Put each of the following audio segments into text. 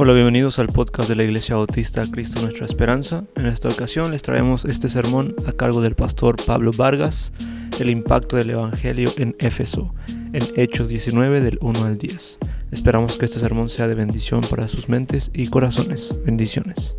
Hola, bienvenidos al podcast de la Iglesia Bautista Cristo Nuestra Esperanza. En esta ocasión les traemos este sermón a cargo del pastor Pablo Vargas, el impacto del Evangelio en Éfeso, en Hechos 19 del 1 al 10. Esperamos que este sermón sea de bendición para sus mentes y corazones. Bendiciones.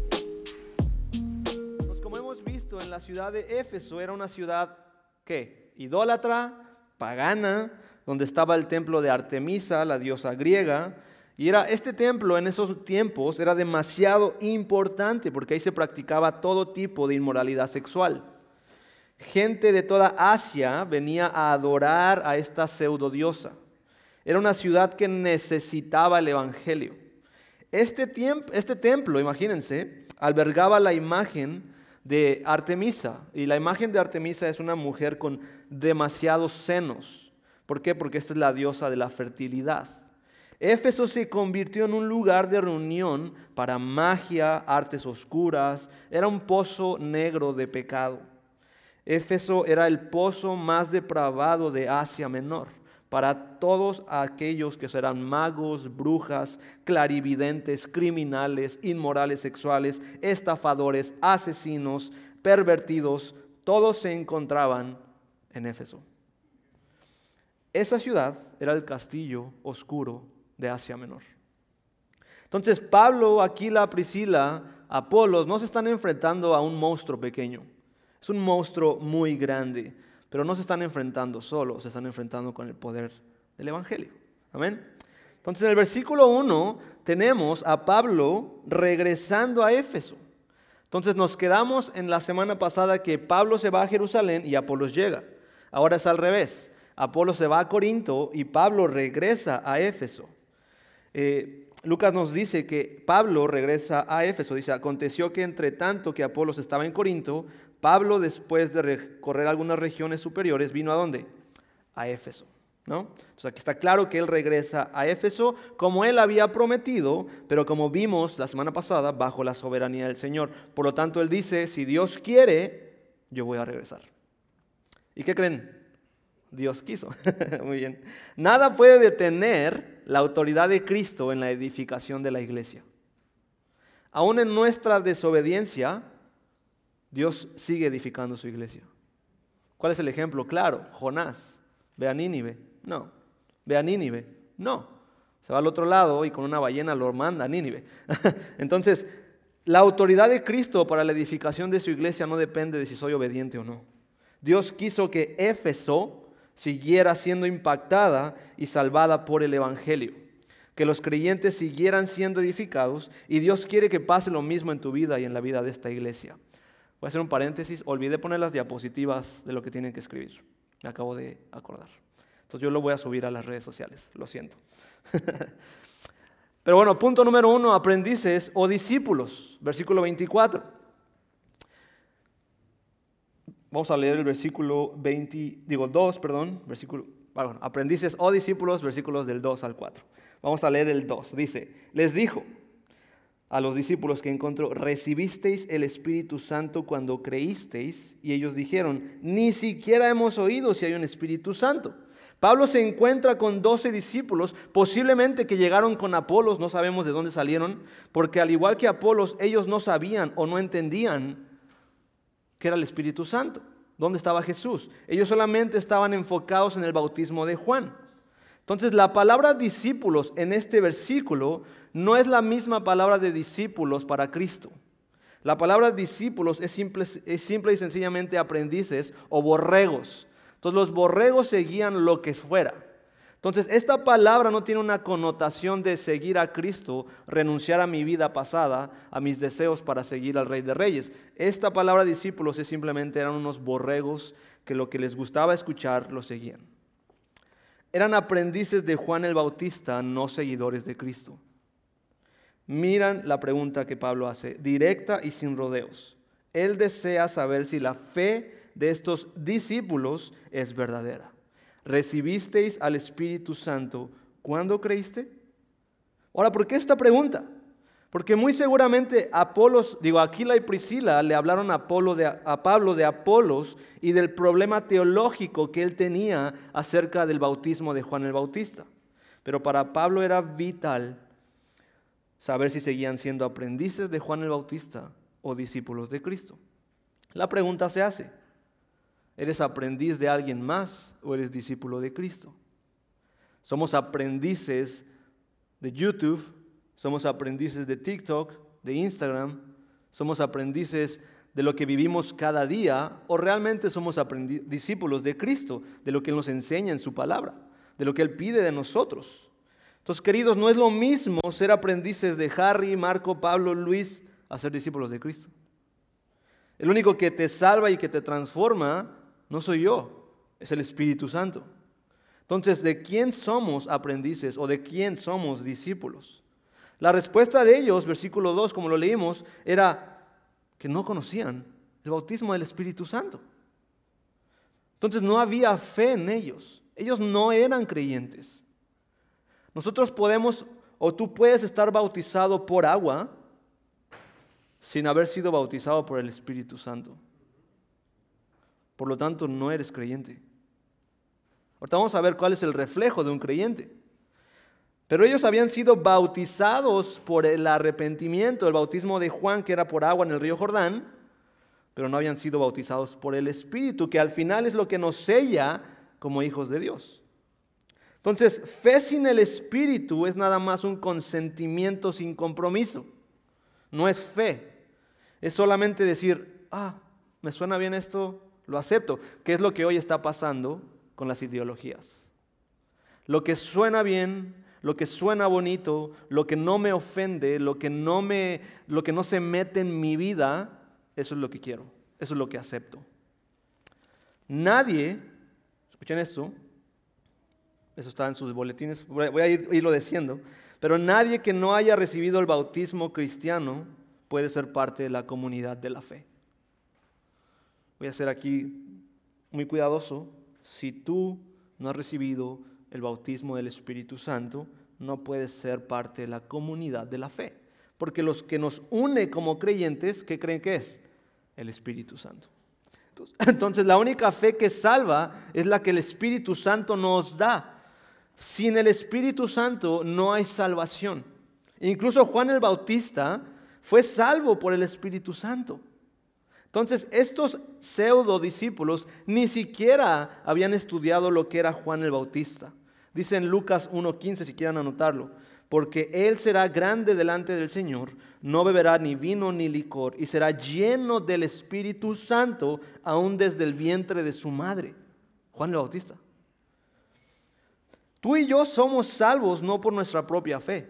Pues como hemos visto en la ciudad de Éfeso, era una ciudad que idólatra, pagana, donde estaba el templo de Artemisa, la diosa griega, y era este templo en esos tiempos era demasiado importante porque ahí se practicaba todo tipo de inmoralidad sexual. Gente de toda Asia venía a adorar a esta pseudo diosa. Era una ciudad que necesitaba el evangelio. Este, este templo, imagínense, albergaba la imagen de Artemisa. Y la imagen de Artemisa es una mujer con demasiados senos. ¿Por qué? Porque esta es la diosa de la fertilidad. Éfeso se convirtió en un lugar de reunión para magia, artes oscuras, era un pozo negro de pecado. Éfeso era el pozo más depravado de Asia Menor para todos aquellos que serán magos, brujas, clarividentes, criminales, inmorales sexuales, estafadores, asesinos, pervertidos, todos se encontraban en Éfeso. Esa ciudad era el castillo oscuro de Asia Menor. Entonces Pablo, Aquila, Priscila, Apolos no se están enfrentando a un monstruo pequeño. Es un monstruo muy grande, pero no se están enfrentando solo, se están enfrentando con el poder del Evangelio. Amén. Entonces en el versículo 1 tenemos a Pablo regresando a Éfeso. Entonces nos quedamos en la semana pasada que Pablo se va a Jerusalén y Apolos llega. Ahora es al revés. Apolo se va a Corinto y Pablo regresa a Éfeso. Eh, Lucas nos dice que Pablo regresa a Éfeso. Dice, aconteció que entre tanto que Apolos estaba en Corinto, Pablo después de recorrer algunas regiones superiores, vino a dónde? A Éfeso. ¿no? Entonces aquí está claro que él regresa a Éfeso como él había prometido, pero como vimos la semana pasada, bajo la soberanía del Señor. Por lo tanto, él dice, si Dios quiere, yo voy a regresar. ¿Y qué creen? Dios quiso. Muy bien. Nada puede detener la autoridad de Cristo en la edificación de la iglesia. Aún en nuestra desobediencia, Dios sigue edificando su iglesia. ¿Cuál es el ejemplo? Claro, Jonás. Ve a Nínive. No. Ve a Nínive. No. Se va al otro lado y con una ballena lo manda a Nínive. Entonces, la autoridad de Cristo para la edificación de su iglesia no depende de si soy obediente o no. Dios quiso que Éfeso siguiera siendo impactada y salvada por el Evangelio. Que los creyentes siguieran siendo edificados y Dios quiere que pase lo mismo en tu vida y en la vida de esta iglesia. Voy a hacer un paréntesis, olvidé poner las diapositivas de lo que tienen que escribir. Me acabo de acordar. Entonces yo lo voy a subir a las redes sociales, lo siento. Pero bueno, punto número uno, aprendices o discípulos, versículo 24. Vamos a leer el versículo 20, digo 2, perdón, versículo, bueno, aprendices o discípulos, versículos del 2 al 4. Vamos a leer el 2. Dice, les dijo a los discípulos que encontró, recibisteis el Espíritu Santo cuando creísteis, y ellos dijeron, ni siquiera hemos oído si hay un Espíritu Santo. Pablo se encuentra con 12 discípulos, posiblemente que llegaron con Apolos, no sabemos de dónde salieron, porque al igual que Apolos, ellos no sabían o no entendían que era el Espíritu Santo. ¿Dónde estaba Jesús? Ellos solamente estaban enfocados en el bautismo de Juan. Entonces la palabra discípulos en este versículo no es la misma palabra de discípulos para Cristo. La palabra discípulos es simple, es simple y sencillamente aprendices o borregos. Entonces los borregos seguían lo que fuera. Entonces, esta palabra no tiene una connotación de seguir a Cristo, renunciar a mi vida pasada, a mis deseos para seguir al Rey de Reyes. Esta palabra discípulos es simplemente eran unos borregos que lo que les gustaba escuchar lo seguían. Eran aprendices de Juan el Bautista, no seguidores de Cristo. Miran la pregunta que Pablo hace, directa y sin rodeos. Él desea saber si la fe de estos discípulos es verdadera recibisteis al Espíritu Santo ¿cuándo creíste? Ahora, ¿por qué esta pregunta? Porque muy seguramente Apolos, digo, Aquila y Priscila le hablaron a, Apolo de, a Pablo de Apolos y del problema teológico que él tenía acerca del bautismo de Juan el Bautista. Pero para Pablo era vital saber si seguían siendo aprendices de Juan el Bautista o discípulos de Cristo. La pregunta se hace, ¿eres aprendiz de alguien más o eres discípulo de Cristo? Somos aprendices de YouTube, somos aprendices de TikTok, de Instagram, somos aprendices de lo que vivimos cada día o realmente somos discípulos de Cristo, de lo que Él nos enseña en su palabra, de lo que Él pide de nosotros. Entonces, queridos, no es lo mismo ser aprendices de Harry, Marco, Pablo, Luis, a ser discípulos de Cristo. El único que te salva y que te transforma no soy yo, es el Espíritu Santo. Entonces, ¿de quién somos aprendices o de quién somos discípulos? La respuesta de ellos, versículo 2, como lo leímos, era que no conocían el bautismo del Espíritu Santo. Entonces no había fe en ellos. Ellos no eran creyentes. Nosotros podemos, o tú puedes estar bautizado por agua sin haber sido bautizado por el Espíritu Santo. Por lo tanto, no eres creyente. Ahorita vamos a ver cuál es el reflejo de un creyente. Pero ellos habían sido bautizados por el arrepentimiento, el bautismo de Juan, que era por agua en el río Jordán, pero no habían sido bautizados por el Espíritu, que al final es lo que nos sella como hijos de Dios. Entonces, fe sin el Espíritu es nada más un consentimiento sin compromiso. No es fe. Es solamente decir, ah, me suena bien esto, lo acepto, que es lo que hoy está pasando con las ideologías. Lo que suena bien, lo que suena bonito, lo que no me ofende, lo que no, me, lo que no se mete en mi vida, eso es lo que quiero, eso es lo que acepto. Nadie, escuchen esto, eso está en sus boletines, voy a irlo diciendo, pero nadie que no haya recibido el bautismo cristiano puede ser parte de la comunidad de la fe. Voy a ser aquí muy cuidadoso. Si tú no has recibido el bautismo del Espíritu Santo, no puedes ser parte de la comunidad de la fe. Porque los que nos une como creyentes, ¿qué creen que es? El Espíritu Santo. Entonces la única fe que salva es la que el Espíritu Santo nos da. Sin el Espíritu Santo no hay salvación. Incluso Juan el Bautista fue salvo por el Espíritu Santo. Entonces, estos pseudo discípulos ni siquiera habían estudiado lo que era Juan el Bautista. Dice en Lucas 1.15, si quieren anotarlo, porque él será grande delante del Señor, no beberá ni vino ni licor, y será lleno del Espíritu Santo aún desde el vientre de su madre. Juan el Bautista. Tú y yo somos salvos no por nuestra propia fe,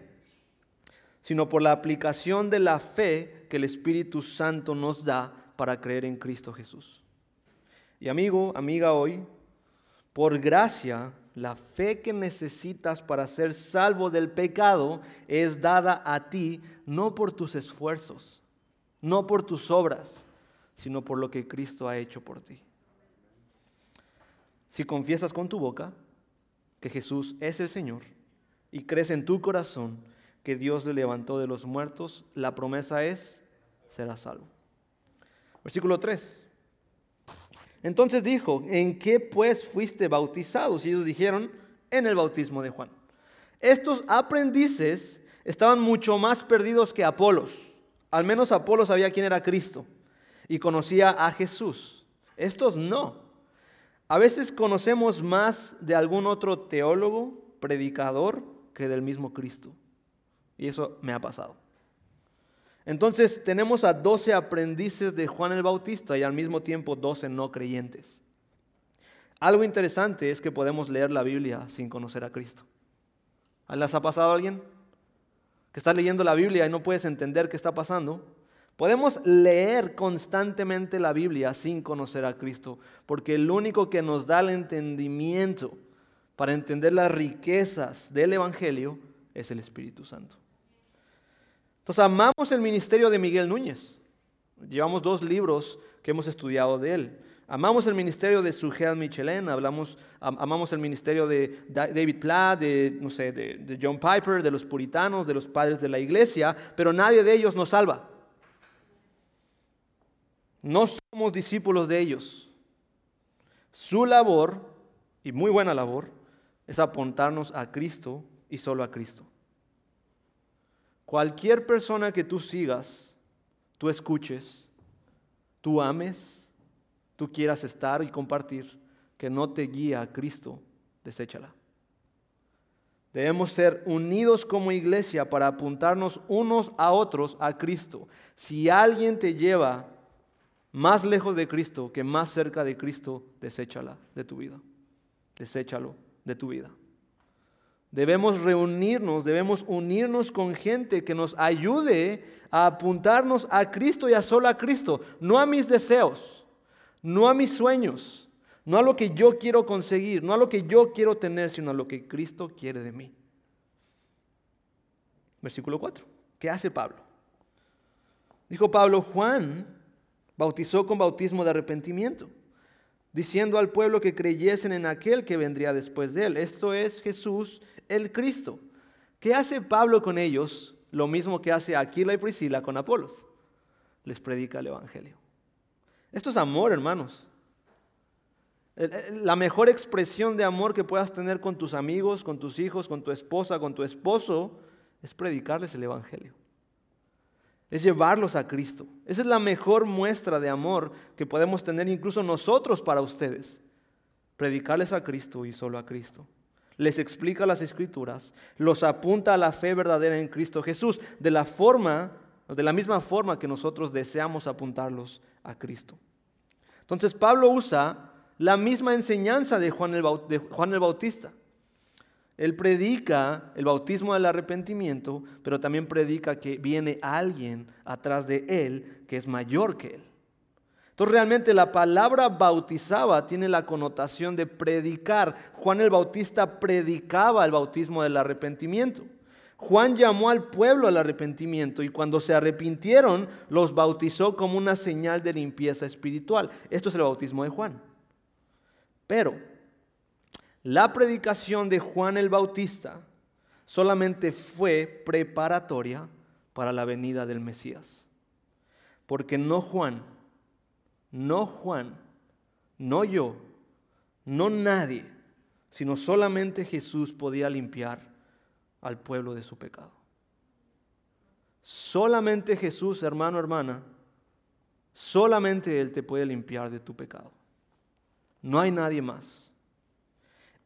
sino por la aplicación de la fe que el Espíritu Santo nos da para creer en Cristo Jesús. Y amigo, amiga, hoy, por gracia, la fe que necesitas para ser salvo del pecado es dada a ti no por tus esfuerzos, no por tus obras, sino por lo que Cristo ha hecho por ti. Si confiesas con tu boca que Jesús es el Señor y crees en tu corazón que Dios le levantó de los muertos, la promesa es, serás salvo. Versículo 3. Entonces dijo, ¿en qué pues fuiste bautizados? Y ellos dijeron, en el bautismo de Juan. Estos aprendices estaban mucho más perdidos que Apolos. Al menos Apolos sabía quién era Cristo y conocía a Jesús. Estos no. A veces conocemos más de algún otro teólogo, predicador, que del mismo Cristo. Y eso me ha pasado. Entonces tenemos a 12 aprendices de Juan el Bautista y al mismo tiempo 12 no creyentes. Algo interesante es que podemos leer la Biblia sin conocer a Cristo. ¿Les ha pasado a alguien? Que está leyendo la Biblia y no puedes entender qué está pasando. Podemos leer constantemente la Biblia sin conocer a Cristo, porque el único que nos da el entendimiento para entender las riquezas del Evangelio es el Espíritu Santo. Entonces amamos el ministerio de Miguel Núñez. Llevamos dos libros que hemos estudiado de él. Amamos el ministerio de Sujel Michelin, hablamos, amamos el ministerio de David Platt, de, no sé, de, John Piper, de los puritanos, de los padres de la iglesia, pero nadie de ellos nos salva. No somos discípulos de ellos. Su labor, y muy buena labor, es apuntarnos a Cristo y solo a Cristo. Cualquier persona que tú sigas, tú escuches, tú ames, tú quieras estar y compartir, que no te guía a Cristo, deséchala. Debemos ser unidos como iglesia para apuntarnos unos a otros a Cristo. Si alguien te lleva más lejos de Cristo que más cerca de Cristo, deséchala de tu vida. Deséchalo de tu vida. Debemos reunirnos, debemos unirnos con gente que nos ayude a apuntarnos a Cristo y a solo a Cristo, no a mis deseos, no a mis sueños, no a lo que yo quiero conseguir, no a lo que yo quiero tener, sino a lo que Cristo quiere de mí. Versículo 4. ¿Qué hace Pablo? Dijo Pablo, Juan bautizó con bautismo de arrepentimiento, diciendo al pueblo que creyesen en aquel que vendría después de él. Esto es Jesús el Cristo. ¿Qué hace Pablo con ellos? Lo mismo que hace Aquila y Priscila con Apolos. Les predica el Evangelio. Esto es amor, hermanos. La mejor expresión de amor que puedas tener con tus amigos, con tus hijos, con tu esposa, con tu esposo, es predicarles el Evangelio. Es llevarlos a Cristo. Esa es la mejor muestra de amor que podemos tener incluso nosotros para ustedes. Predicarles a Cristo y solo a Cristo. Les explica las escrituras, los apunta a la fe verdadera en Cristo Jesús, de la forma, de la misma forma que nosotros deseamos apuntarlos a Cristo. Entonces Pablo usa la misma enseñanza de Juan el, Bautista. Él predica el bautismo del arrepentimiento, pero también predica que viene alguien atrás de él que es mayor que él. Entonces realmente la palabra bautizaba tiene la connotación de predicar. Juan el Bautista predicaba el bautismo del arrepentimiento. Juan llamó al pueblo al arrepentimiento y cuando se arrepintieron los bautizó como una señal de limpieza espiritual. Esto es el bautismo de Juan. Pero la predicación de Juan el Bautista solamente fue preparatoria para la venida del Mesías. Porque no Juan, no Juan, no yo, no nadie, sino solamente Jesús podía limpiar al pueblo de su pecado. Solamente Jesús, hermano, hermana, solamente Él te puede limpiar de tu pecado. No hay nadie más.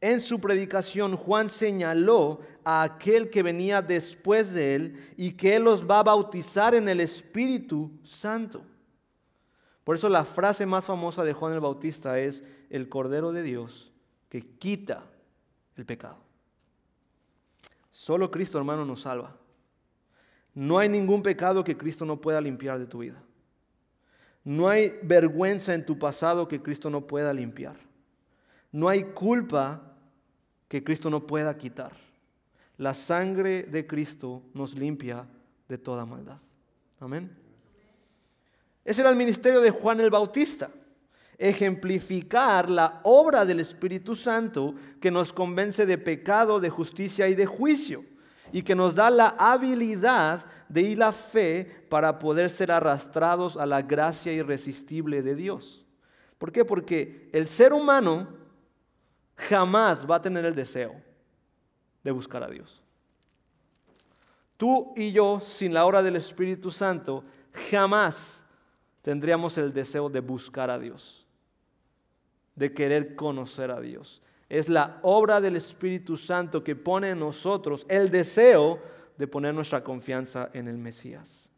En su predicación Juan señaló a aquel que venía después de él y que él los va a bautizar en el Espíritu Santo. Por eso la frase más famosa de Juan el Bautista es el Cordero de Dios que quita el pecado. Solo Cristo, hermano, nos salva. No hay ningún pecado que Cristo no pueda limpiar de tu vida. No hay vergüenza en tu pasado que Cristo no pueda limpiar. No hay culpa que Cristo no pueda quitar. La sangre de Cristo nos limpia de toda maldad. Amén. Ese era el ministerio de Juan el Bautista. Ejemplificar la obra del Espíritu Santo que nos convence de pecado, de justicia y de juicio y que nos da la habilidad de ir la fe para poder ser arrastrados a la gracia irresistible de Dios. ¿Por qué? Porque el ser humano jamás va a tener el deseo de buscar a Dios. Tú y yo, sin la obra del Espíritu Santo, jamás tendríamos el deseo de buscar a Dios, de querer conocer a Dios es la obra del Espíritu Santo que pone en nosotros el deseo de poner nuestra confianza en el Mesías.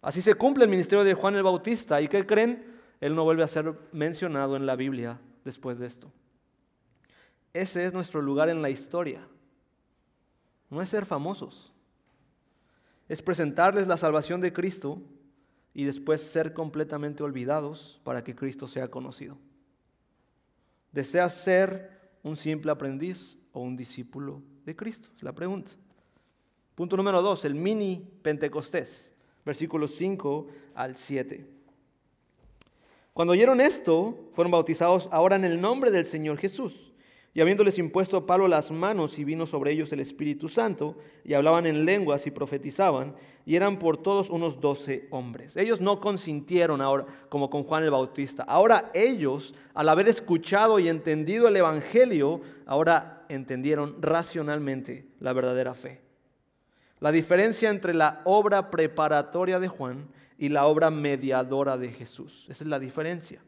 Así se cumple el ministerio de Juan el Bautista. ¿Y qué creen? Él no vuelve a ser mencionado en la Biblia después de esto. Ese es nuestro lugar en la historia. No es ser famosos. Es presentarles la salvación de Cristo y después ser completamente olvidados para que Cristo sea conocido. ¿Deseas ser un simple aprendiz o un discípulo de Cristo? Es la pregunta. Punto número dos, el mini Pentecostés, versículos 5 al 7. Cuando oyeron esto, fueron bautizados ahora en el nombre del Señor Jesús. Y habiéndoles impuesto a Pablo las manos y vino sobre ellos el Espíritu Santo, y hablaban en lenguas y profetizaban, y eran por todos unos doce hombres. Ellos no consintieron ahora como con Juan el Bautista. Ahora ellos, al haber escuchado y entendido el Evangelio, ahora entendieron racionalmente la verdadera fe. La diferencia entre la obra preparatoria de Juan y la obra mediadora de Jesús. Esa es la diferencia.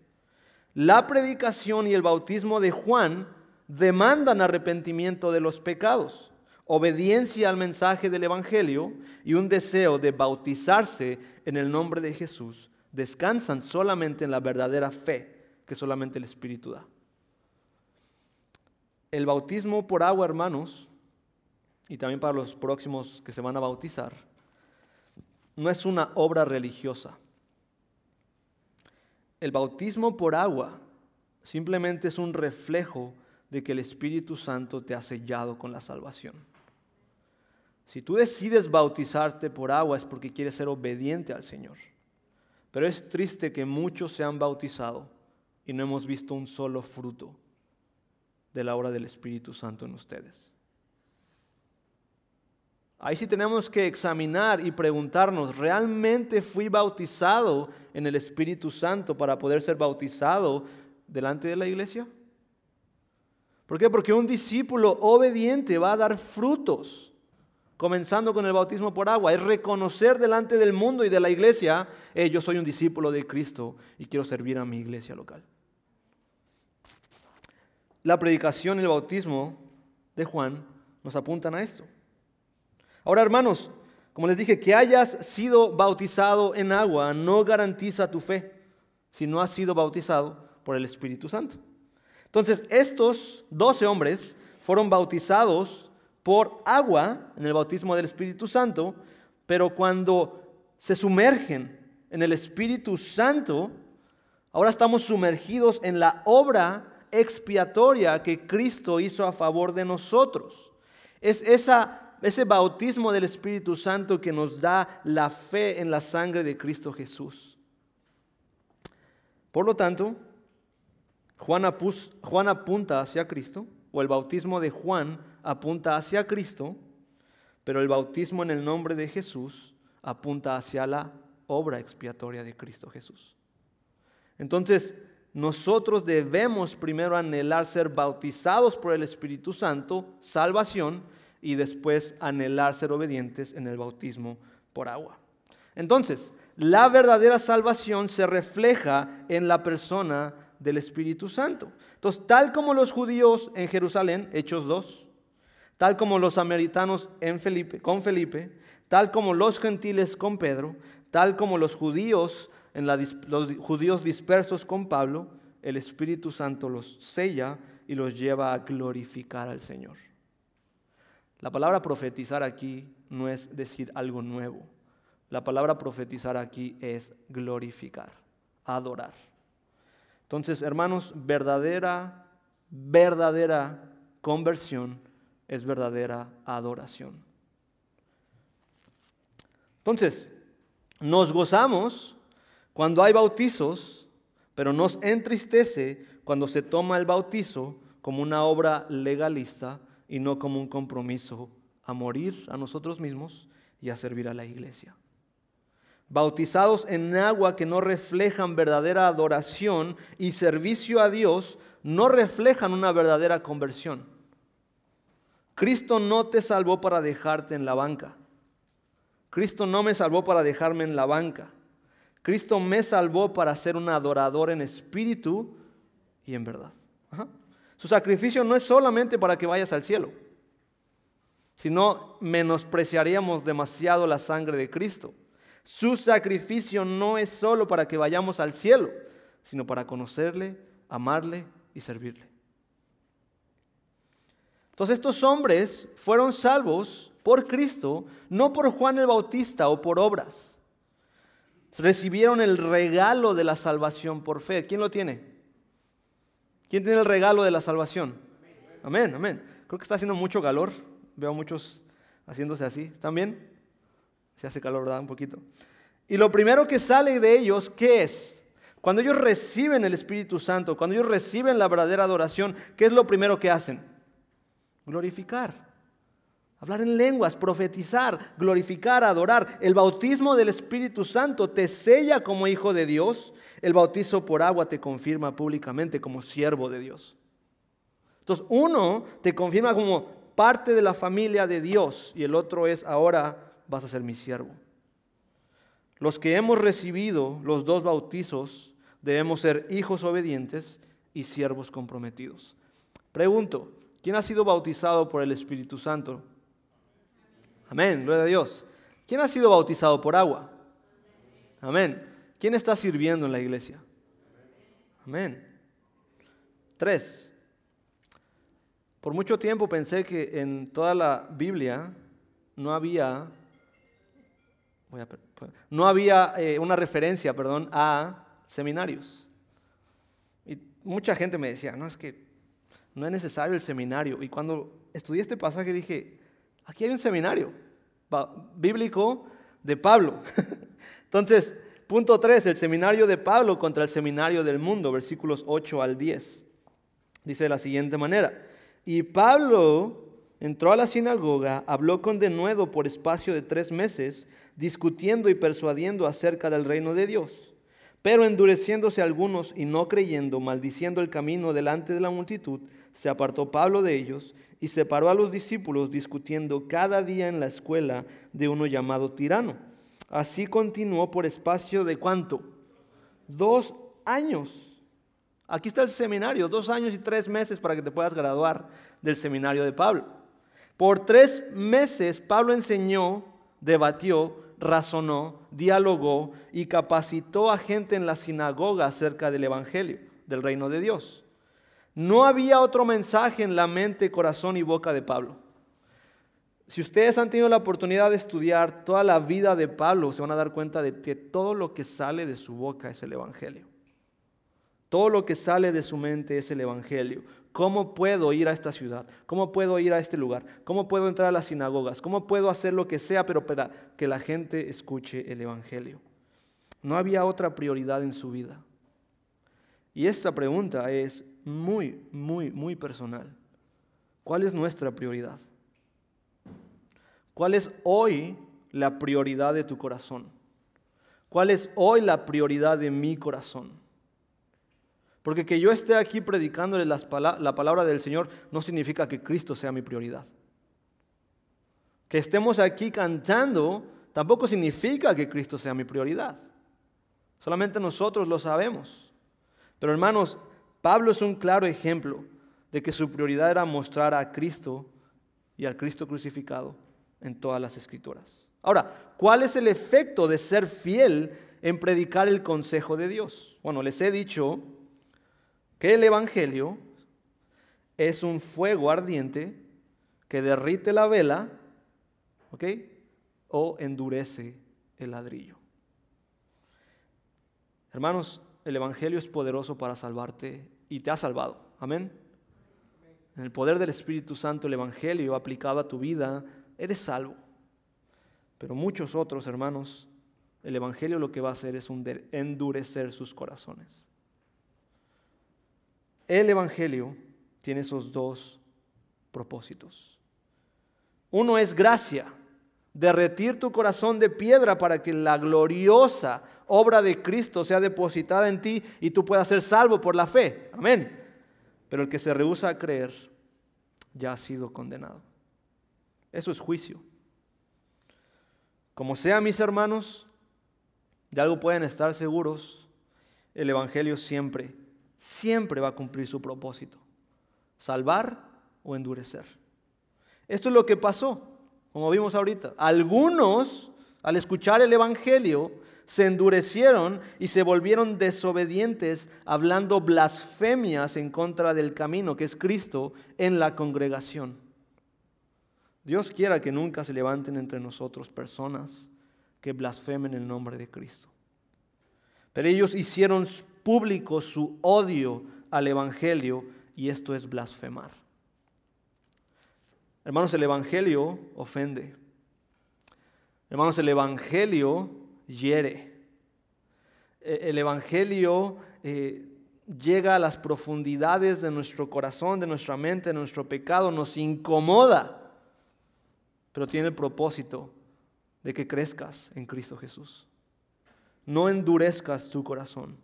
La predicación y el bautismo de Juan demandan arrepentimiento de los pecados, obediencia al mensaje del Evangelio y un deseo de bautizarse en el nombre de Jesús. Descansan solamente en la verdadera fe que solamente el Espíritu da. El bautismo por agua, hermanos, y también para los próximos que se van a bautizar, no es una obra religiosa. El bautismo por agua simplemente es un reflejo de que el Espíritu Santo te ha sellado con la salvación. Si tú decides bautizarte por agua es porque quieres ser obediente al Señor. Pero es triste que muchos se han bautizado y no hemos visto un solo fruto de la obra del Espíritu Santo en ustedes. Ahí sí tenemos que examinar y preguntarnos, ¿realmente fui bautizado en el Espíritu Santo para poder ser bautizado delante de la iglesia? ¿Por qué? Porque un discípulo obediente va a dar frutos, comenzando con el bautismo por agua. Es reconocer delante del mundo y de la iglesia, yo soy un discípulo de Cristo y quiero servir a mi iglesia local. La predicación y el bautismo de Juan nos apuntan a esto. Ahora, hermanos, como les dije, que hayas sido bautizado en agua no garantiza tu fe si no has sido bautizado por el Espíritu Santo. Entonces, estos doce hombres fueron bautizados por agua en el bautismo del Espíritu Santo, pero cuando se sumergen en el Espíritu Santo, ahora estamos sumergidos en la obra expiatoria que Cristo hizo a favor de nosotros. Es esa ese bautismo del Espíritu Santo que nos da la fe en la sangre de Cristo Jesús. Por lo tanto, Juan, apunta hacia Cristo, o el bautismo de Juan apunta hacia Cristo, pero el bautismo en el nombre de Jesús apunta hacia la obra expiatoria de Cristo Jesús. Entonces, nosotros debemos primero anhelar ser bautizados por el Espíritu Santo, salvación, y después anhelar ser obedientes en el bautismo por agua. Entonces, la verdadera salvación se refleja en la persona del Espíritu Santo. Entonces, tal como los judíos en Jerusalén, Hechos 2, tal como los samaritanos con Felipe, tal como los gentiles con Pedro, tal como los judíos, en los judíos dispersos con Pablo, el Espíritu Santo los sella y los lleva a glorificar al Señor. La palabra profetizar aquí no es decir algo nuevo. La palabra profetizar aquí es glorificar, adorar. Entonces, hermanos, verdadera, verdadera conversión es verdadera adoración. Entonces, nos gozamos cuando hay bautizos, pero nos entristece cuando se toma el bautizo como una obra legalista y no como un compromiso a morir a nosotros mismos y a servir a la iglesia. Bautizados en agua que no reflejan verdadera adoración y servicio a Dios, no reflejan una verdadera conversión. Cristo no te salvó para dejarte en la banca. Cristo no me salvó para dejarme en la banca. Cristo me salvó para ser un adorador en espíritu y en verdad. Su sacrificio no es solamente para que vayas al cielo, sino menospreciaríamos demasiado la sangre de Cristo. Su sacrificio no es solo para que vayamos al cielo, sino para conocerle, amarle y servirle. Entonces estos hombres fueron salvos por Cristo, no por Juan el Bautista o por obras. Recibieron el regalo de la salvación por fe. ¿Quién lo tiene? ¿Quién tiene el regalo de la salvación? Amén, amén. Creo que está haciendo mucho calor. Veo muchos haciéndose así. ¿Están bien? Se hace calor, ¿verdad? Un poquito. Y lo primero que sale de ellos, ¿qué es? Cuando ellos reciben el Espíritu Santo, cuando ellos reciben la verdadera adoración, ¿qué es lo primero que hacen? Glorificar. Hablar en lenguas, profetizar, glorificar, adorar. El bautismo del Espíritu Santo te sella como hijo de Dios. El bautizo por agua te confirma públicamente como siervo de Dios. Entonces, uno te confirma como parte de la familia de Dios y el otro es ahora vas a ser mi siervo. Los que hemos recibido los dos bautizos debemos ser hijos obedientes y siervos comprometidos. Pregunto, ¿quién ha sido bautizado por el Espíritu Santo? Amén, gloria a Dios. ¿Quién ha sido bautizado por agua? Amén. ¿Quién está sirviendo en la iglesia? Amén. Tres. Por mucho tiempo pensé que en toda la Biblia no había, no había eh, una referencia, perdón, a seminarios. Y mucha gente me decía, no, es que no es necesario el seminario. Y cuando estudié este pasaje dije, aquí hay un seminario bíblico de Pablo. Entonces, punto 3, el seminario de Pablo contra el seminario del mundo, versículos 8 al 10. Dice de la siguiente manera, y Pablo entró a la sinagoga, habló con denuedo por espacio de tres meses, discutiendo y persuadiendo acerca del reino de Dios. Pero endureciéndose algunos y no creyendo, maldiciendo el camino delante de la multitud, se apartó Pablo de ellos y separó a los discípulos discutiendo cada día en la escuela de uno llamado tirano. Así continuó por espacio de cuánto? Dos años. Aquí está el seminario, dos años y tres meses para que te puedas graduar del seminario de Pablo. Por tres meses Pablo enseñó, debatió, razonó, dialogó y capacitó a gente en la sinagoga acerca del Evangelio, del reino de Dios. No había otro mensaje en la mente, corazón y boca de Pablo. Si ustedes han tenido la oportunidad de estudiar toda la vida de Pablo, se van a dar cuenta de que todo lo que sale de su boca es el Evangelio. Todo lo que sale de su mente es el Evangelio. ¿Cómo puedo ir a esta ciudad? ¿Cómo puedo ir a este lugar? ¿Cómo puedo entrar a las sinagogas? ¿Cómo puedo hacer lo que sea, pero para que la gente escuche el Evangelio? No había otra prioridad en su vida. Y esta pregunta es muy, muy, muy personal. ¿Cuál es nuestra prioridad? ¿Cuál es hoy la prioridad de tu corazón? ¿Cuál es hoy la prioridad de mi corazón? Porque que yo esté aquí predicándole la palabra del Señor no significa que Cristo sea mi prioridad. Que estemos aquí cantando tampoco significa que Cristo sea mi prioridad. Solamente nosotros lo sabemos. Pero hermanos, Pablo es un claro ejemplo de que su prioridad era mostrar a Cristo y al Cristo crucificado en todas las escrituras. Ahora, ¿cuál es el efecto de ser fiel en predicar el consejo de Dios? Bueno, les he dicho que el Evangelio es un fuego ardiente que derrite la vela, ¿ok? O endurece el ladrillo. Hermanos, el Evangelio es poderoso para salvarte y te ha salvado. Amén. En el poder del Espíritu Santo, el Evangelio aplicado a tu vida, eres salvo. Pero muchos otros hermanos, el Evangelio lo que va a hacer es endurecer sus corazones. El Evangelio tiene esos dos propósitos. Uno es gracia, derretir tu corazón de piedra para que la gloriosa obra de Cristo sea depositada en ti y tú puedas ser salvo por la fe. Amén. Pero el que se rehúsa a creer ya ha sido condenado. Eso es juicio. Como sea, mis hermanos, de algo pueden estar seguros, el Evangelio siempre, siempre va a cumplir su propósito. Salvar o endurecer. Esto es lo que pasó, como vimos ahorita. Algunos, al escuchar el Evangelio, se endurecieron y se volvieron desobedientes, hablando blasfemias en contra del camino que es Cristo en la congregación. Dios quiera que nunca se levanten entre nosotros personas que blasfemen el nombre de Cristo. Pero ellos hicieron público su odio al Evangelio y esto es blasfemar. Hermanos, el Evangelio ofende. Hermanos, el Evangelio hiere. E, el Evangelio eh, llega a las profundidades de nuestro corazón, de nuestra mente, de nuestro pecado, nos incomoda, pero tiene el propósito de que crezcas en Cristo Jesús. No endurezcas tu corazón,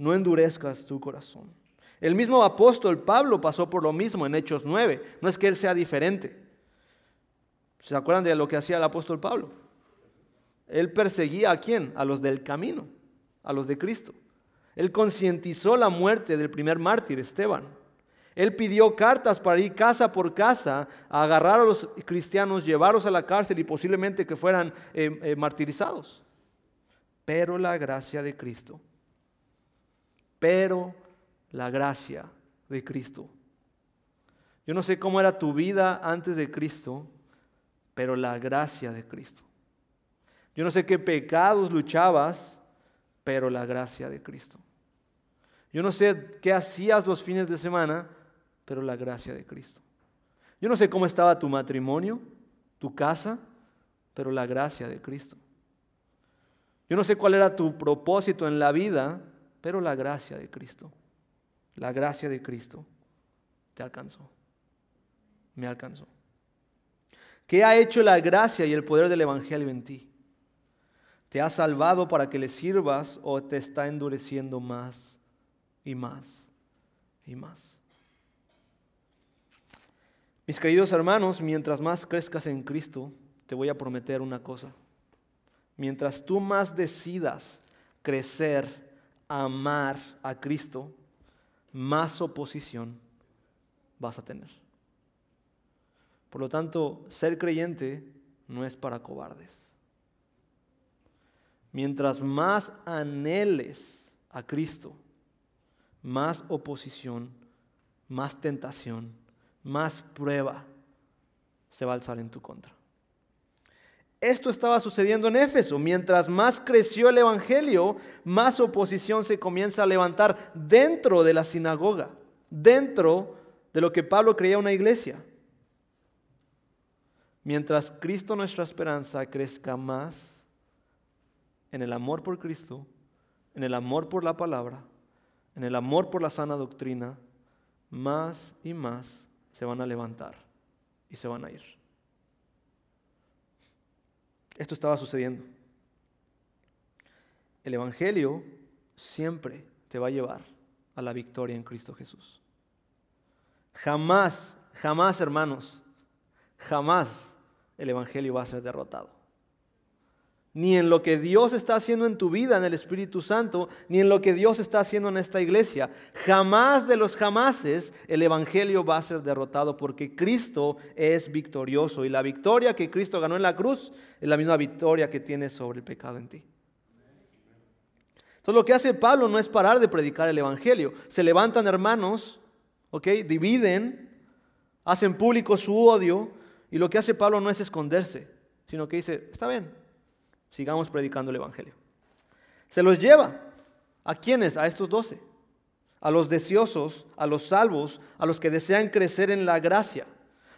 no endurezcas tu corazón. El mismo apóstol Pablo pasó por lo mismo en Hechos 9. No es que él sea diferente. ¿Se acuerdan de lo que hacía el apóstol Pablo? Él perseguía a quién? A los del camino, a los de Cristo. Él concientizó la muerte del primer mártir, Esteban. Él pidió cartas para ir casa por casa a agarrar a los cristianos, llevarlos a la cárcel y posiblemente que fueran eh, eh, martirizados. Pero la gracia de Cristo. Pero la gracia de Cristo. Yo no sé cómo era tu vida antes de Cristo, pero la gracia de Cristo. Yo no sé qué pecados luchabas, pero la gracia de Cristo. Yo no sé qué hacías los fines de semana, pero la gracia de Cristo. Yo no sé cómo estaba tu matrimonio, tu casa, pero la gracia de Cristo. Yo no sé cuál era tu propósito en la vida, pero la gracia de Cristo. La gracia de Cristo te alcanzó. Me alcanzó. ¿Qué ha hecho la gracia y el poder del Evangelio en ti? ¿Te ha salvado para que le sirvas o te está endureciendo más y más y más? Mis queridos hermanos, mientras más crezcas en Cristo, te voy a prometer una cosa. Mientras tú más decidas crecer, amar a Cristo, más oposición vas a tener. Por lo tanto, ser creyente no es para cobardes. Mientras más anheles a Cristo, más oposición, más tentación, más prueba se va a alzar en tu contra. Esto estaba sucediendo en Éfeso. Mientras más creció el Evangelio, más oposición se comienza a levantar dentro de la sinagoga, dentro de lo que Pablo creía una iglesia. Mientras Cristo nuestra esperanza crezca más en el amor por Cristo, en el amor por la palabra, en el amor por la sana doctrina, más y más se van a levantar y se van a ir. Esto estaba sucediendo. El Evangelio siempre te va a llevar a la victoria en Cristo Jesús. Jamás, jamás, hermanos, jamás el Evangelio va a ser derrotado. Ni en lo que Dios está haciendo en tu vida, en el Espíritu Santo, ni en lo que Dios está haciendo en esta iglesia. Jamás de los jamases el Evangelio va a ser derrotado porque Cristo es victorioso. Y la victoria que Cristo ganó en la cruz es la misma victoria que tiene sobre el pecado en ti. Entonces lo que hace Pablo no es parar de predicar el Evangelio. Se levantan hermanos, ¿ok? Dividen, hacen público su odio, y lo que hace Pablo no es esconderse, sino que dice, está bien, sigamos predicando el Evangelio. Se los lleva. ¿A quiénes? A estos doce. A los deseosos, a los salvos, a los que desean crecer en la gracia.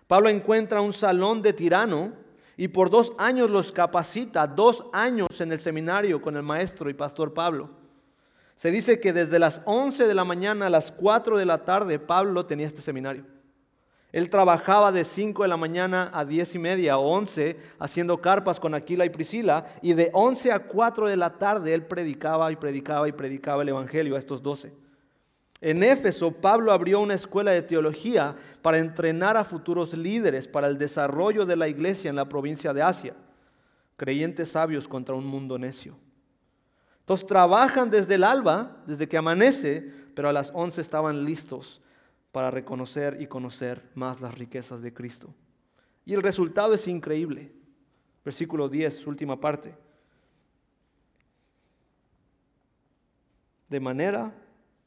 Pablo encuentra un salón de tirano y por dos años los capacita, dos años en el seminario con el maestro y pastor Pablo. Se dice que desde las 11 de la mañana a las 4 de la tarde Pablo tenía este seminario. Él trabajaba de 5 de la mañana a 10 y media o 11 haciendo carpas con Aquila y Priscila y de 11 a 4 de la tarde él predicaba y predicaba y predicaba el Evangelio a estos 12. En Éfeso, Pablo abrió una escuela de teología para entrenar a futuros líderes para el desarrollo de la iglesia en la provincia de Asia, creyentes sabios contra un mundo necio. Entonces trabajan desde el alba, desde que amanece, pero a las 11 estaban listos para reconocer y conocer más las riquezas de Cristo. Y el resultado es increíble. Versículo 10, última parte. De manera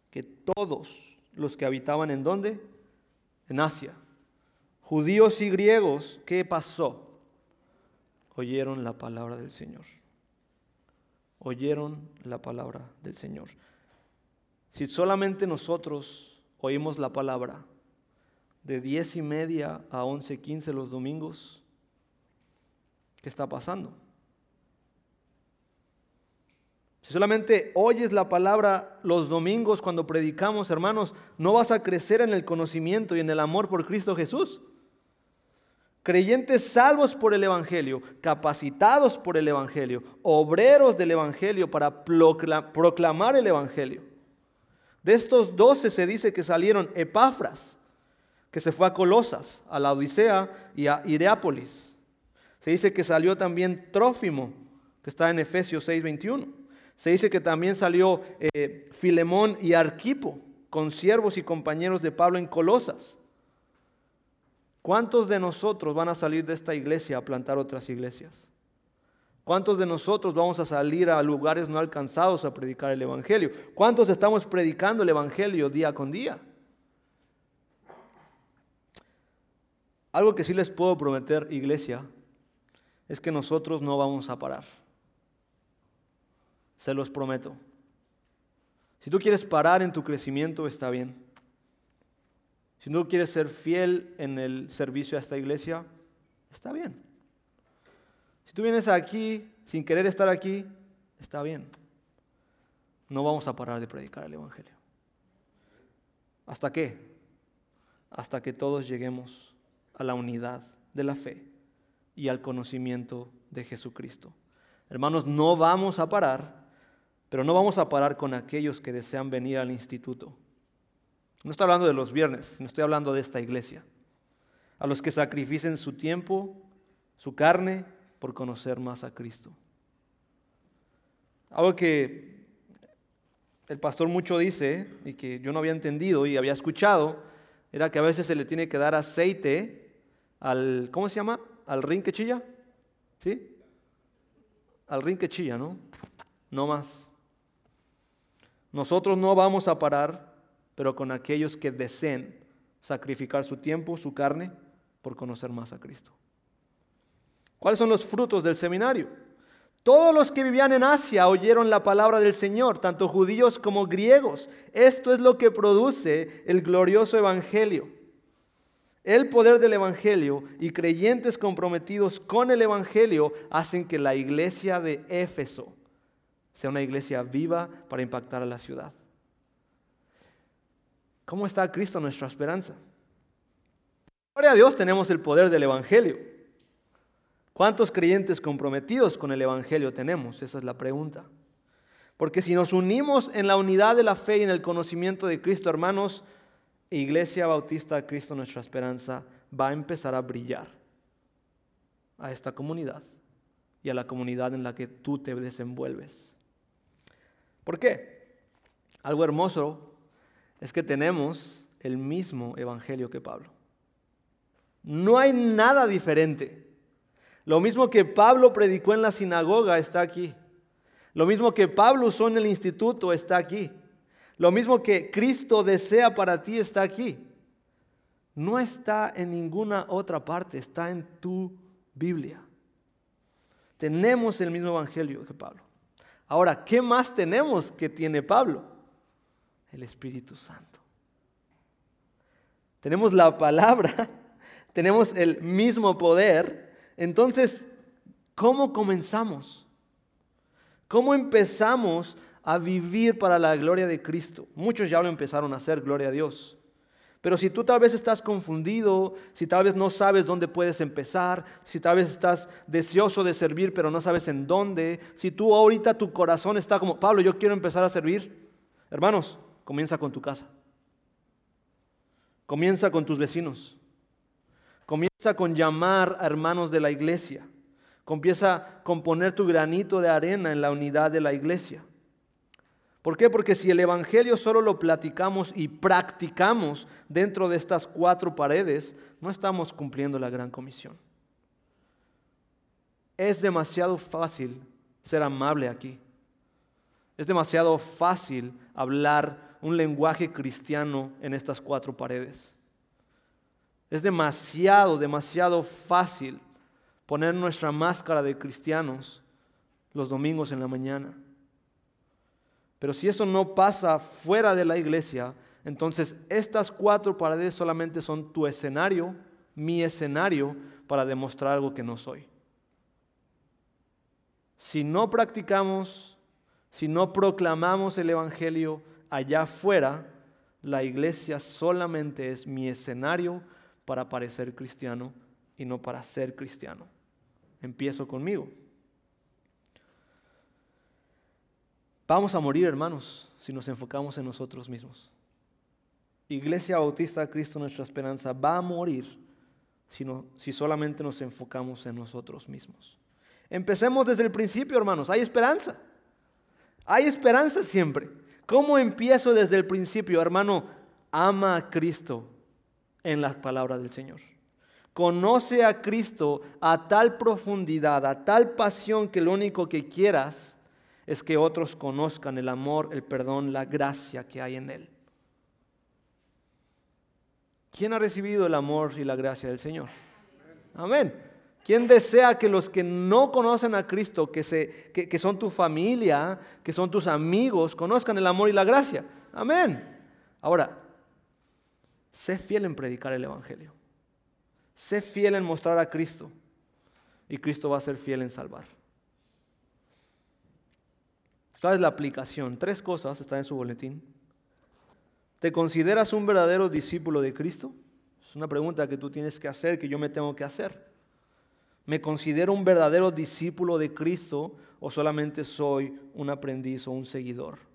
que todos los que habitaban en dónde? En Asia, judíos y griegos, ¿qué pasó? Oyeron la palabra del Señor. Oyeron la palabra del Señor. Si solamente nosotros oímos la palabra de diez y media a once quince los domingos, ¿qué está pasando? Si solamente oyes la palabra los domingos cuando predicamos, hermanos, no vas a crecer en el conocimiento y en el amor por Cristo Jesús. Creyentes salvos por el Evangelio, capacitados por el Evangelio, obreros del Evangelio para proclamar el Evangelio De estos doce se dice que salieron Epafras, que se fue a Colosas, a la Odisea y a Ireápolis. Se dice que salió también Trófimo, que está en Efesios 6:21. Se dice que también salió eh, Filemón y Arquipo, con siervos y compañeros de Pablo en Colosas. ¿Cuántos de nosotros van a salir de esta iglesia a plantar otras iglesias? ¿Cuántos de nosotros vamos a salir a lugares no alcanzados a predicar el Evangelio? ¿Cuántos estamos predicando el Evangelio día con día? Algo que sí les puedo prometer, iglesia, es que nosotros no vamos a parar. Se los prometo. Si tú quieres parar en tu crecimiento, está bien. Si no quieres ser fiel en el servicio a esta iglesia, está bien. Si tú vienes aquí sin querer estar aquí, está bien. No vamos a parar de predicar el Evangelio. ¿Hasta qué? Hasta que todos lleguemos a la unidad de la fe y al conocimiento de Jesucristo. Hermanos, no vamos a parar pero no vamos a parar con aquellos que desean venir al instituto. No estoy hablando de los viernes, no estoy hablando de esta iglesia. A los que sacrificen su tiempo, su carne, por conocer más a Cristo. Algo que el pastor mucho dice y que yo no había entendido y había escuchado, era que a veces se le tiene que dar aceite al, ¿cómo se llama? Al rin que chilla. ¿Sí? Al rin que chilla, ¿no? No más. Nosotros no vamos a parar, pero con aquellos que deseen sacrificar su tiempo, su carne, por conocer más a Cristo. ¿Cuáles son los frutos del seminario? Todos los que vivían en Asia oyeron la palabra del Señor, tanto judíos como griegos. Esto es lo que produce el glorioso Evangelio. El poder del Evangelio y creyentes comprometidos con el Evangelio hacen que la iglesia de Éfeso sea una iglesia viva para impactar a la ciudad. ¿Cómo está Cristo nuestra esperanza? Gloria a Dios tenemos el poder del Evangelio. ¿Cuántos creyentes comprometidos con el Evangelio tenemos? Esa es la pregunta. Porque si nos unimos en la unidad de la fe y en el conocimiento de Cristo, hermanos, Iglesia Bautista Cristo Nuestra Esperanza va a empezar a brillar a esta comunidad y a la comunidad en la que tú te desenvuelves. ¿Por qué? Algo hermoso es que tenemos el mismo evangelio que Pablo. No hay nada diferente. Lo mismo que Pablo predicó en la sinagoga está aquí. Lo mismo que Pablo usó en el instituto está aquí. Lo mismo que Cristo desea para ti está aquí. No está en ninguna otra parte, está en tu Biblia. Tenemos el mismo evangelio que Pablo. Ahora, ¿qué más tenemos que tiene Pablo? El Espíritu Santo. Tenemos la palabra, tenemos el mismo poder. Entonces, ¿cómo comenzamos? ¿Cómo empezamos a vivir para la gloria de Cristo? Muchos ya lo empezaron a hacer, gloria a Dios. Pero si tú tal vez estás confundido, si tal vez no sabes dónde puedes empezar, si tal vez estás deseoso de servir pero no sabes en dónde, si tú ahorita tu corazón está como, Pablo, yo quiero empezar a servir, hermanos, comienza con tu casa. Comienza con tus vecinos. Con llamar a hermanos de la iglesia. Comienza con poner tu granito de arena en la unidad de la iglesia. ¿Por qué? Porque si el Evangelio solo lo platicamos y practicamos dentro de estas cuatro paredes, no estamos cumpliendo la gran comisión. Es demasiado fácil ser amable aquí. Es demasiado fácil hablar un lenguaje cristiano en estas cuatro paredes. Es demasiado, demasiado fácil poner nuestra máscara de cristianos los domingos en la mañana. Pero si eso no pasa fuera de la iglesia, entonces estas cuatro paredes solamente son tu escenario, mi escenario, para demostrar algo que no soy. Si no practicamos, si no proclamamos el Evangelio allá afuera, la iglesia solamente es mi escenario para parecer cristiano y no para ser cristiano. Empiezo conmigo. Vamos a morir, hermanos, si nos enfocamos en nosotros mismos. Iglesia Bautista Cristo, nuestra esperanza, va a morir si, si solamente nos enfocamos en nosotros mismos. Empecemos desde el principio, hermanos. Hay esperanza. Hay esperanza siempre. ¿Cómo empiezo desde el principio? Hermano, ama a Cristo en las palabras del Señor. Conoce a Cristo a tal profundidad, a tal pasión que lo único que quieras es que otros conozcan el amor, el perdón, la gracia que hay en Él. ¿Quién ha recibido el amor y la gracia del Señor? Amén. ¿Quién desea que los que no conocen a Cristo, que, se, que, son tu familia, que son tus amigos, conozcan el amor y la gracia? Amén. Ahora, sé fiel en predicar el Evangelio. Sé fiel en mostrar a Cristo. Y Cristo va a ser fiel en salvar. ¿Sabes la aplicación? Tres cosas están en su boletín. ¿Te consideras un verdadero discípulo de Cristo? Es una pregunta que tú tienes que hacer, que yo me tengo que hacer. ¿Me considero un verdadero discípulo de Cristo o solamente soy un aprendiz o un seguidor?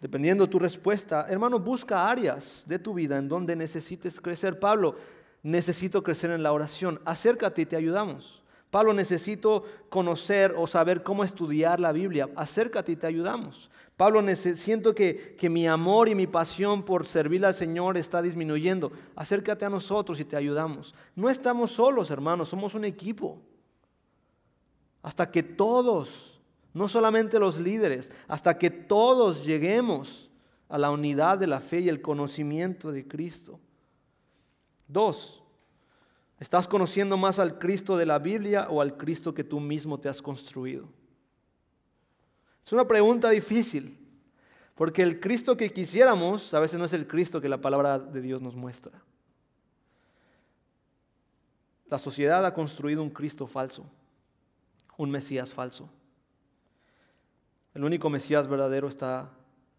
Dependiendo de tu respuesta, hermano, busca áreas de tu vida en donde necesites crecer. Pablo, necesito crecer en la oración. Acércate y te ayudamos. Pablo, necesito conocer o saber cómo estudiar la Biblia. Acércate y te ayudamos. Pablo, siento que, que mi amor y mi pasión por servir al Señor está disminuyendo. Acércate a nosotros y te ayudamos. No estamos solos, hermanos, somos un equipo. Hasta que todos, no solamente los líderes, hasta que todos lleguemos a la unidad de la fe y el conocimiento de Cristo. Dos, ¿estás conociendo más al Cristo de la Biblia o al Cristo que tú mismo te has construido? Es una pregunta difícil, porque el Cristo que quisiéramos a veces no es el Cristo que la palabra de Dios nos muestra. La sociedad ha construido un Cristo falso, un Mesías falso. El único Mesías verdadero está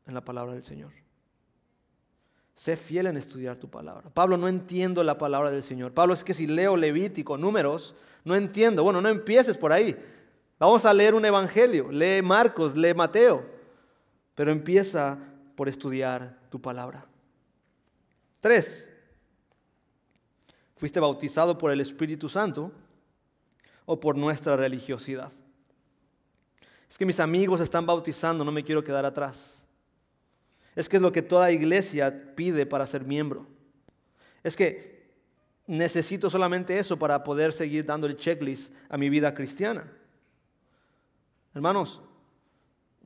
en la palabra del Señor. Sé fiel en estudiar tu palabra. Pablo, no entiendo la palabra del Señor. Pablo, es que si leo Levítico, números, no entiendo. Bueno, no empieces por ahí. Vamos a leer un evangelio, lee Marcos, lee Mateo, pero empieza por estudiar tu palabra. Tres, fuiste bautizado por el Espíritu Santo o por nuestra religiosidad. Es que mis amigos están bautizando, no me quiero quedar atrás. Es que es lo que toda iglesia pide para ser miembro. Es que necesito solamente eso para poder seguir dando el checklist a mi vida cristiana. Hermanos,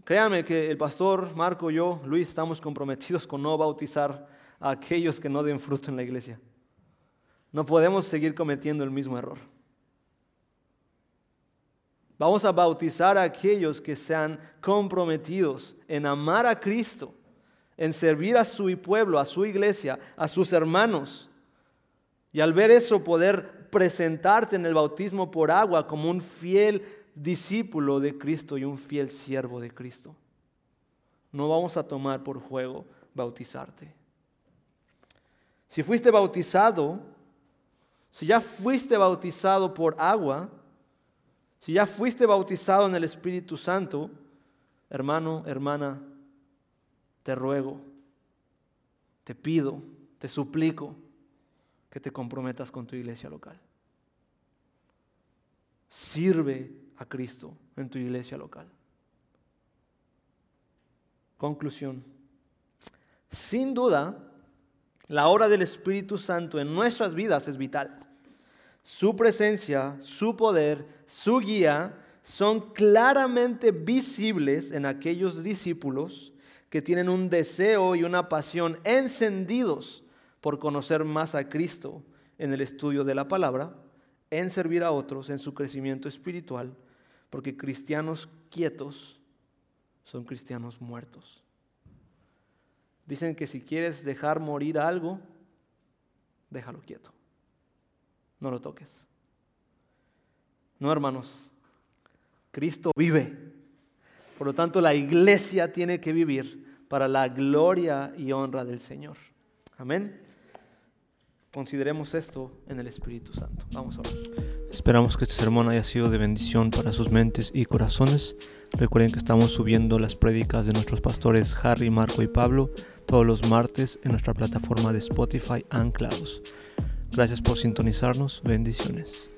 créanme que el pastor Marco, yo, Luis, estamos comprometidos con no bautizar a aquellos que no den fruto en la iglesia. No podemos seguir cometiendo el mismo error. Vamos a bautizar a aquellos que sean comprometidos en amar a Cristo, en servir a su pueblo, a su iglesia, a sus hermanos. Y al ver eso poder presentarte en el bautismo por agua como un fiel discípulo de Cristo y un fiel siervo de Cristo. No vamos a tomar por juego bautizarte. Si fuiste bautizado, si ya fuiste bautizado por agua, si ya fuiste bautizado en el Espíritu Santo, hermano, hermana, te ruego, te pido, te suplico que te comprometas con tu iglesia local. Sirve a Cristo en tu iglesia local. Conclusión. Sin duda, la obra del Espíritu Santo en nuestras vidas es vital. Su presencia, su poder, su guía son claramente visibles en aquellos discípulos que tienen un deseo y una pasión encendidos por conocer más a Cristo en el estudio de la palabra, en servir a otros, en su crecimiento espiritual porque cristianos quietos son cristianos muertos. Dicen que si quieres dejar morir algo, déjalo quieto. No lo toques. No, hermanos. Cristo vive. Por lo tanto, la iglesia tiene que vivir para la gloria y honra del Señor. Amén. Consideremos esto en el Espíritu Santo. Vamos a ver. Esperamos que este sermón haya sido de bendición para sus mentes y corazones. Recuerden que estamos subiendo las prédicas de nuestros pastores Harry, Marco y Pablo todos los martes en nuestra plataforma de Spotify Anclados. Gracias por sintonizarnos. Bendiciones.